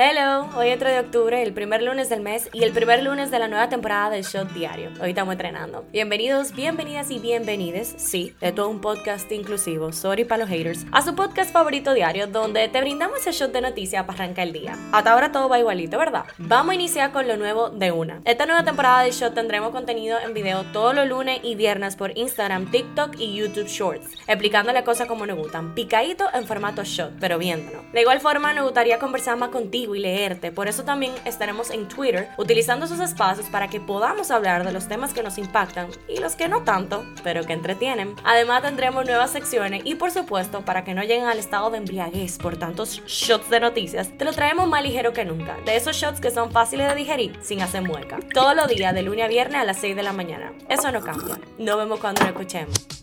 Hello, hoy es 3 de octubre, el primer lunes del mes y el primer lunes de la nueva temporada del Shot Diario. Hoy estamos entrenando. Bienvenidos, bienvenidas y bienvenides, sí, de todo un podcast inclusivo, sorry para los haters, a su podcast favorito diario donde te brindamos el shot de noticias para arrancar el día. Hasta ahora todo va igualito, ¿verdad? Vamos a iniciar con lo nuevo de una. Esta nueva temporada del Shot tendremos contenido en video todos los lunes y viernes por Instagram, TikTok y YouTube Shorts, explicándole cosas como nos gustan, picadito en formato shot, pero viéndonos. De igual forma, nos gustaría conversar más y leerte. Por eso también estaremos en Twitter utilizando esos espacios para que podamos hablar de los temas que nos impactan y los que no tanto, pero que entretienen. Además tendremos nuevas secciones y por supuesto, para que no lleguen al estado de embriaguez por tantos shots de noticias, te lo traemos más ligero que nunca. De esos shots que son fáciles de digerir sin hacer mueca. Todos los días, de lunes a viernes a las 6 de la mañana. Eso no cambia. Nos vemos cuando lo escuchemos.